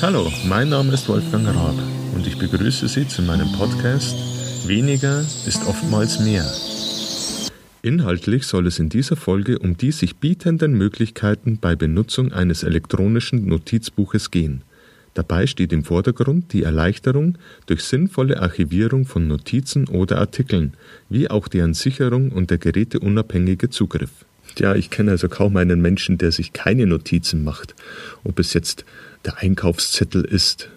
Hallo, mein Name ist Wolfgang Raab und ich begrüße Sie zu meinem Podcast Weniger ist oftmals mehr. Inhaltlich soll es in dieser Folge um die sich bietenden Möglichkeiten bei Benutzung eines elektronischen Notizbuches gehen. Dabei steht im Vordergrund die Erleichterung durch sinnvolle Archivierung von Notizen oder Artikeln, wie auch deren Sicherung und der geräteunabhängige Zugriff. Ja, ich kenne also kaum einen Menschen, der sich keine Notizen macht. Ob es jetzt der Einkaufszettel ist,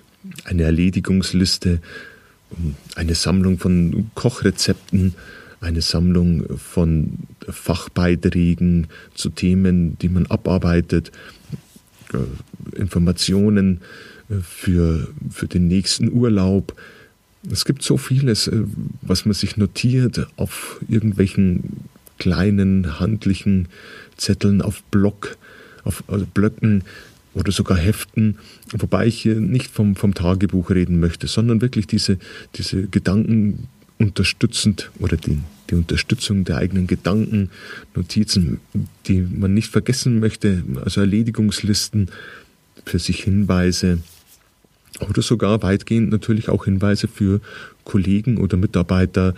eine Erledigungsliste, eine Sammlung von Kochrezepten, eine Sammlung von Fachbeiträgen zu Themen, die man abarbeitet, äh, Informationen äh, für, für den nächsten Urlaub. Es gibt so vieles, äh, was man sich notiert auf irgendwelchen kleinen handlichen Zetteln, auf Block, auf also Blöcken oder sogar Heften, wobei ich hier nicht vom, vom Tagebuch reden möchte, sondern wirklich diese, diese Gedanken unterstützend oder die, die Unterstützung der eigenen Gedanken, Notizen, die man nicht vergessen möchte, also Erledigungslisten, für sich Hinweise oder sogar weitgehend natürlich auch Hinweise für Kollegen oder Mitarbeiter,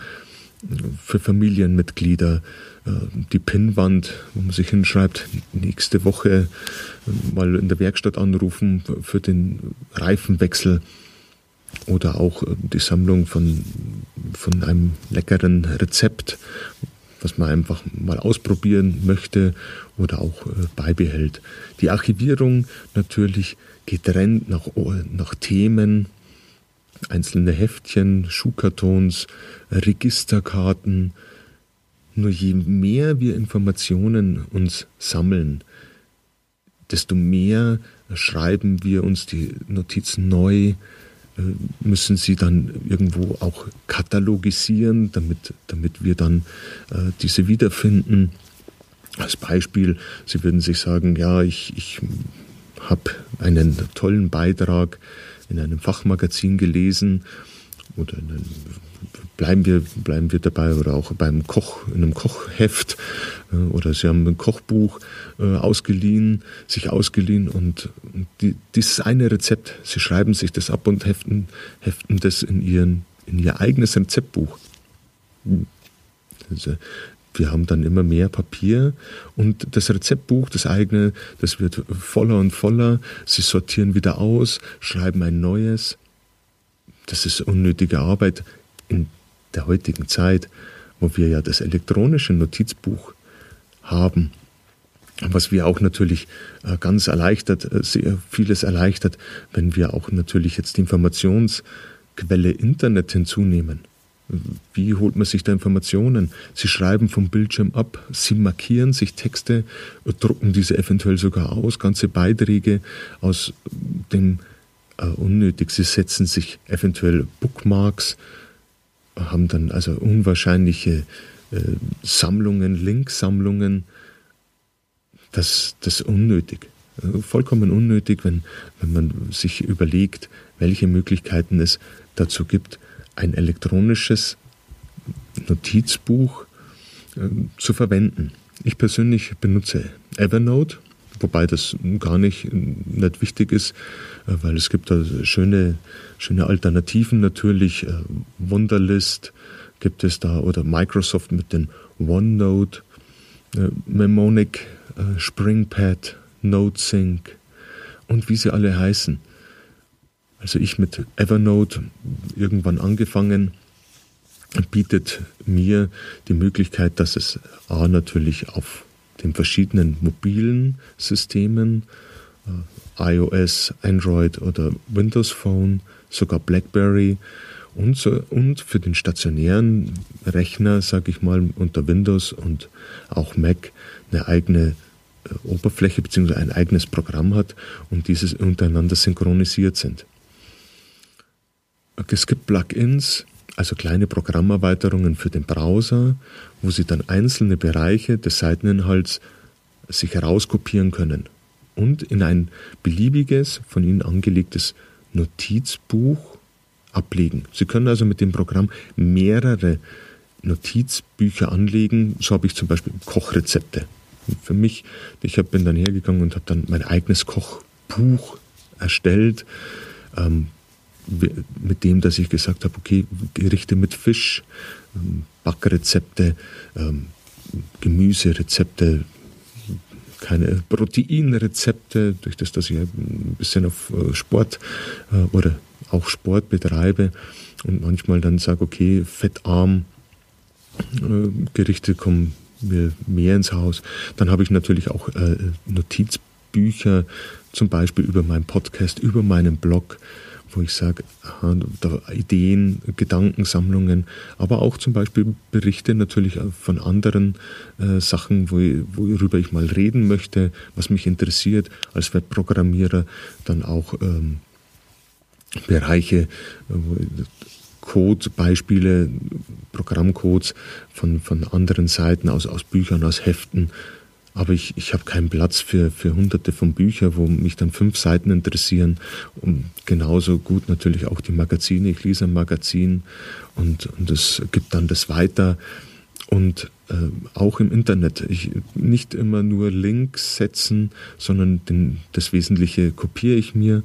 für Familienmitglieder, äh, die Pinnwand, wo man sich hinschreibt, nächste Woche äh, mal in der Werkstatt anrufen für den Reifenwechsel oder auch äh, die Sammlung von, von einem leckeren Rezept, was man einfach mal ausprobieren möchte oder auch beibehält. Die Archivierung natürlich getrennt nach, nach Themen, einzelne Heftchen, Schuhkartons, Registerkarten. Nur je mehr wir Informationen uns sammeln, desto mehr schreiben wir uns die Notizen neu, äh, müssen sie dann irgendwo auch katalogisieren, damit, damit wir dann äh, diese wiederfinden. Als Beispiel, Sie würden sich sagen, ja, ich, ich habe einen tollen Beitrag in einem Fachmagazin gelesen. Oder einem, bleiben wir bleiben wir dabei oder auch beim Koch in einem Kochheft äh, oder sie haben ein Kochbuch äh, ausgeliehen sich ausgeliehen und die, dieses eine Rezept sie schreiben sich das ab und heften heften das in ihren in ihr eigenes Rezeptbuch. Also, wir haben dann immer mehr Papier und das Rezeptbuch, das eigene, das wird voller und voller. Sie sortieren wieder aus, schreiben ein neues. Das ist unnötige Arbeit in der heutigen Zeit, wo wir ja das elektronische Notizbuch haben, was wir auch natürlich äh, ganz erleichtert, äh, sehr vieles erleichtert, wenn wir auch natürlich jetzt die Informationsquelle Internet hinzunehmen. Wie holt man sich da Informationen? Sie schreiben vom Bildschirm ab, sie markieren sich Texte, drucken diese eventuell sogar aus, ganze Beiträge aus dem äh, unnötig. Sie setzen sich eventuell Bookmarks, haben dann also unwahrscheinliche äh, Sammlungen, Linksammlungen. Das, das ist unnötig. Vollkommen unnötig, wenn, wenn man sich überlegt, welche Möglichkeiten es dazu gibt, ein elektronisches Notizbuch äh, zu verwenden. Ich persönlich benutze Evernote, wobei das gar nicht, nicht wichtig ist, äh, weil es gibt da schöne, schöne Alternativen natürlich. Äh, Wunderlist gibt es da oder Microsoft mit den OneNote, äh, Mnemonic, SpringPad, NoteSync und wie sie alle heißen. Also ich mit Evernote irgendwann angefangen, bietet mir die Möglichkeit, dass es A natürlich auf den verschiedenen mobilen Systemen, äh, iOS, Android oder Windows Phone, sogar BlackBerry und, so, und für den stationären Rechner, sage ich mal, unter Windows und auch Mac eine eigene äh, Oberfläche bzw. ein eigenes Programm hat und dieses untereinander synchronisiert sind. Es gibt Plugins, also kleine Programmerweiterungen für den Browser, wo Sie dann einzelne Bereiche des Seiteninhalts sich herauskopieren können und in ein beliebiges, von Ihnen angelegtes Notizbuch ablegen. Sie können also mit dem Programm mehrere Notizbücher anlegen. So habe ich zum Beispiel Kochrezepte. Und für mich, ich bin dann hergegangen und habe dann mein eigenes Kochbuch erstellt. Ähm, mit dem, dass ich gesagt habe, okay, Gerichte mit Fisch, ähm, Backrezepte, ähm, Gemüserezepte, keine Proteinrezepte, durch das, dass ich ein bisschen auf äh, Sport äh, oder auch Sport betreibe und manchmal dann sage, okay, fettarm äh, Gerichte kommen mir mehr ins Haus. Dann habe ich natürlich auch Notizbücher, zum Beispiel über meinen Podcast, über meinen Blog, wo ich sage, Ideen, Gedankensammlungen, aber auch zum Beispiel Berichte natürlich von anderen äh, Sachen, wo, worüber ich mal reden möchte, was mich interessiert als Webprogrammierer, dann auch ähm, Bereiche, äh, Code-Beispiele, Programmcodes von, von anderen Seiten, aus, aus Büchern, aus Heften, aber ich, ich habe keinen Platz für, für hunderte von Büchern, wo mich dann fünf Seiten interessieren. Und genauso gut natürlich auch die Magazine. Ich lese ein Magazin und, und es gibt dann das weiter. Und äh, auch im Internet. Ich, nicht immer nur Links setzen, sondern den, das Wesentliche kopiere ich mir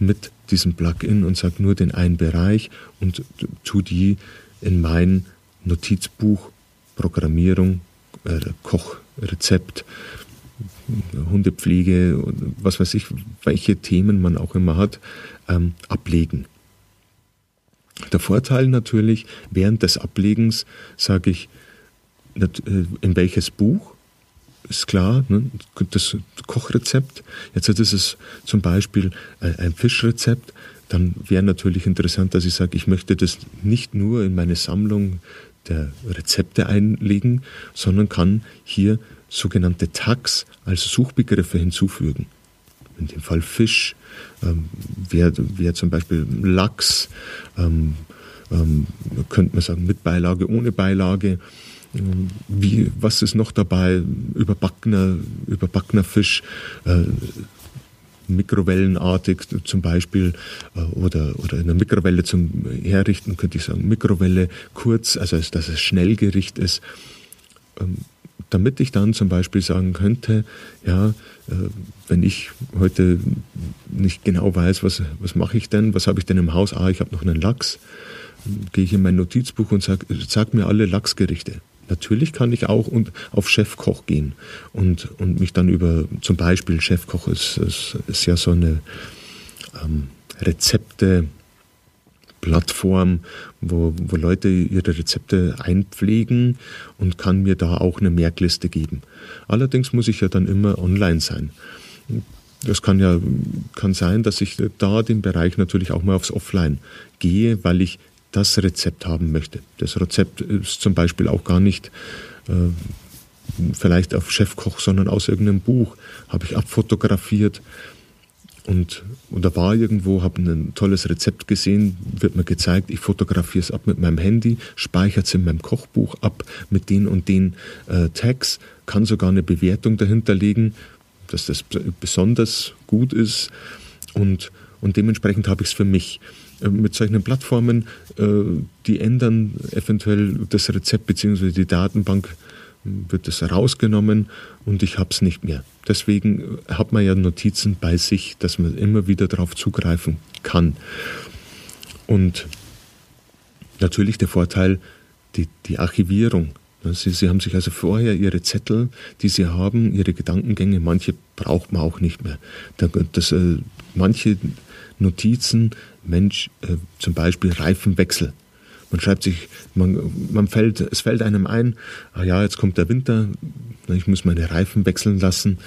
mit diesem Plugin und sage nur den einen Bereich und tu die in mein Notizbuch Programmierung, äh, Koch Rezept, Hundepflege, was weiß ich, welche Themen man auch immer hat, ähm, ablegen. Der Vorteil natürlich, während des Ablegens sage ich, äh, in welches Buch, ist klar, ne? das Kochrezept. Jetzt ist es zum Beispiel äh, ein Fischrezept. Dann wäre natürlich interessant, dass ich sage, ich möchte das nicht nur in meine Sammlung der Rezepte einlegen, sondern kann hier sogenannte Tags als Suchbegriffe hinzufügen. In dem Fall Fisch, ähm, wäre wär zum Beispiel Lachs, ähm, ähm, könnte man sagen mit Beilage, ohne Beilage. Ähm, wie, was ist noch dabei? Überbackener, überbackener Fisch, äh, mikrowellenartig zum Beispiel äh, oder, oder in der Mikrowelle zum Herrichten, könnte ich sagen, Mikrowelle kurz, also dass es Schnellgericht ist, ähm, damit ich dann zum Beispiel sagen könnte, ja, äh, wenn ich heute nicht genau weiß, was, was mache ich denn, was habe ich denn im Haus, ah, ich habe noch einen Lachs, gehe ich in mein Notizbuch und sage, sag mir alle Lachsgerichte. Natürlich kann ich auch und auf Chefkoch gehen und, und mich dann über zum Beispiel Chefkoch ist, ist, ist ja so eine ähm, Rezepte Plattform, wo, wo Leute ihre Rezepte einpflegen und kann mir da auch eine Merkliste geben. Allerdings muss ich ja dann immer online sein. Das kann ja kann sein, dass ich da den Bereich natürlich auch mal aufs Offline gehe, weil ich das Rezept haben möchte. Das Rezept ist zum Beispiel auch gar nicht äh, vielleicht auf Chefkoch, sondern aus irgendeinem Buch, habe ich abfotografiert. Und, da war irgendwo, habe ein tolles Rezept gesehen, wird mir gezeigt, ich fotografiere es ab mit meinem Handy, speichere es in meinem Kochbuch ab mit den und den äh, Tags, kann sogar eine Bewertung dahinter legen, dass das besonders gut ist. Und, und dementsprechend habe ich es für mich. Äh, mit solchen Plattformen, äh, die ändern eventuell das Rezept bzw. die Datenbank wird es rausgenommen und ich habe es nicht mehr. Deswegen hat man ja Notizen bei sich, dass man immer wieder darauf zugreifen kann. Und natürlich der Vorteil, die, die Archivierung. Sie, Sie haben sich also vorher Ihre Zettel, die Sie haben, Ihre Gedankengänge, manche braucht man auch nicht mehr. Das, äh, manche Notizen, Mensch, äh, zum Beispiel Reifenwechsel. Man schreibt sich, man, man fällt, es fällt einem ein, ah ja, jetzt kommt der Winter, ich muss meine Reifen wechseln lassen.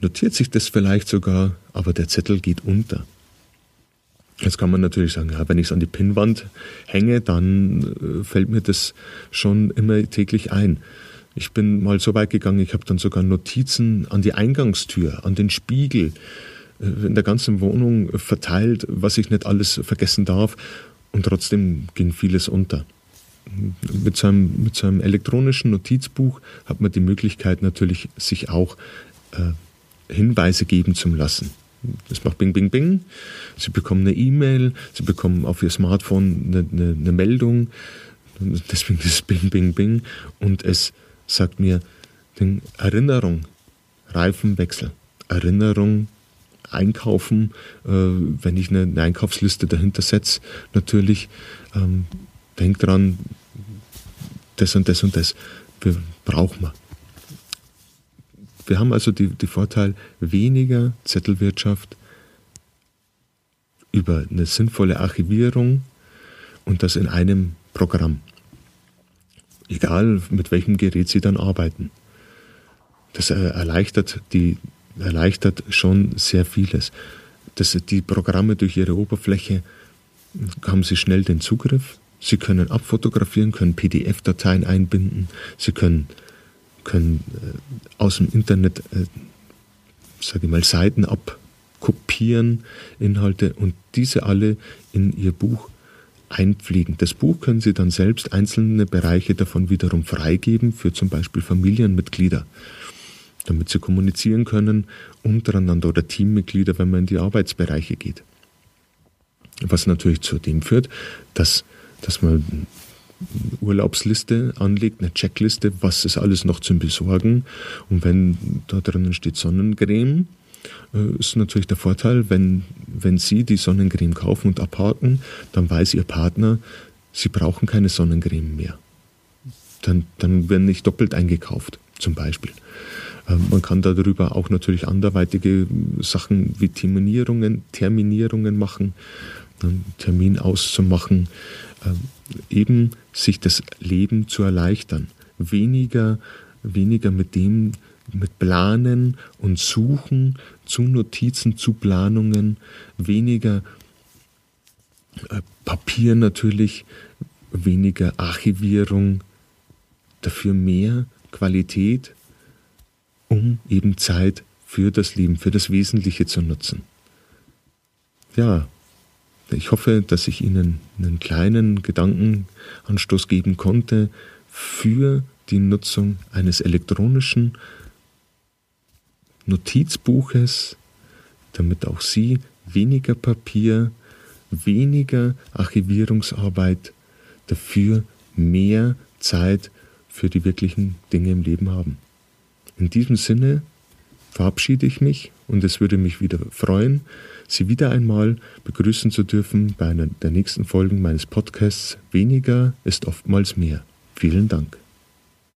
Notiert sich das vielleicht sogar, aber der Zettel geht unter. Jetzt kann man natürlich sagen, ja, wenn ich es an die Pinnwand hänge, dann äh, fällt mir das schon immer täglich ein. Ich bin mal so weit gegangen, ich habe dann sogar Notizen an die Eingangstür, an den Spiegel, in der ganzen Wohnung verteilt, was ich nicht alles vergessen darf. Und trotzdem ging vieles unter. Mit so, einem, mit so einem elektronischen Notizbuch hat man die Möglichkeit natürlich, sich auch äh, Hinweise geben zu lassen. Das macht Bing, Bing, Bing. Sie bekommen eine E-Mail, Sie bekommen auf Ihr Smartphone eine, eine, eine Meldung. Deswegen das Bing, Bing, Bing. Und es sagt mir, Erinnerung, Reifenwechsel, Erinnerung, einkaufen, äh, wenn ich eine, eine, Einkaufsliste dahinter setze, natürlich, ähm, denk dran, das und das und das brauchen wir. Wir haben also die, die Vorteil weniger Zettelwirtschaft über eine sinnvolle Archivierung und das in einem Programm. Egal mit welchem Gerät Sie dann arbeiten. Das erleichtert, die, erleichtert schon sehr vieles. Das, die Programme durch ihre Oberfläche haben Sie schnell den Zugriff. Sie können abfotografieren, können PDF-Dateien einbinden, Sie können, können äh, aus dem Internet, äh, sage ich mal, Seiten abkopieren, Inhalte und diese alle in Ihr Buch einpflegen. Das Buch können Sie dann selbst einzelne Bereiche davon wiederum freigeben für zum Beispiel Familienmitglieder, damit sie kommunizieren können untereinander oder Teammitglieder, wenn man in die Arbeitsbereiche geht. Was natürlich zu dem führt, dass, dass man eine Urlaubsliste anlegt, eine Checkliste, was ist alles noch zum Besorgen. Und wenn da drinnen steht Sonnencreme, äh, ist natürlich der Vorteil, wenn, wenn Sie die Sonnencreme kaufen und abhaken, dann weiß Ihr Partner, Sie brauchen keine Sonnencreme mehr. Dann, dann werden nicht doppelt eingekauft, zum Beispiel. Ähm, man kann darüber auch natürlich anderweitige Sachen wie Terminierungen, Terminierungen machen, einen Termin auszumachen, ähm, eben sich das Leben zu erleichtern. Weniger, weniger mit dem mit Planen und Suchen zu Notizen, zu Planungen, weniger äh, Papier natürlich, weniger Archivierung, dafür mehr Qualität, um eben Zeit für das Leben, für das Wesentliche zu nutzen. Ja, ich hoffe, dass ich Ihnen einen kleinen Gedankenanstoß geben konnte für die Nutzung eines elektronischen Notizbuches, damit auch Sie weniger Papier, weniger Archivierungsarbeit, dafür mehr Zeit für die wirklichen Dinge im Leben haben. In diesem Sinne verabschiede ich mich und es würde mich wieder freuen, Sie wieder einmal begrüßen zu dürfen bei einer der nächsten Folgen meines Podcasts Weniger ist oftmals mehr. Vielen Dank.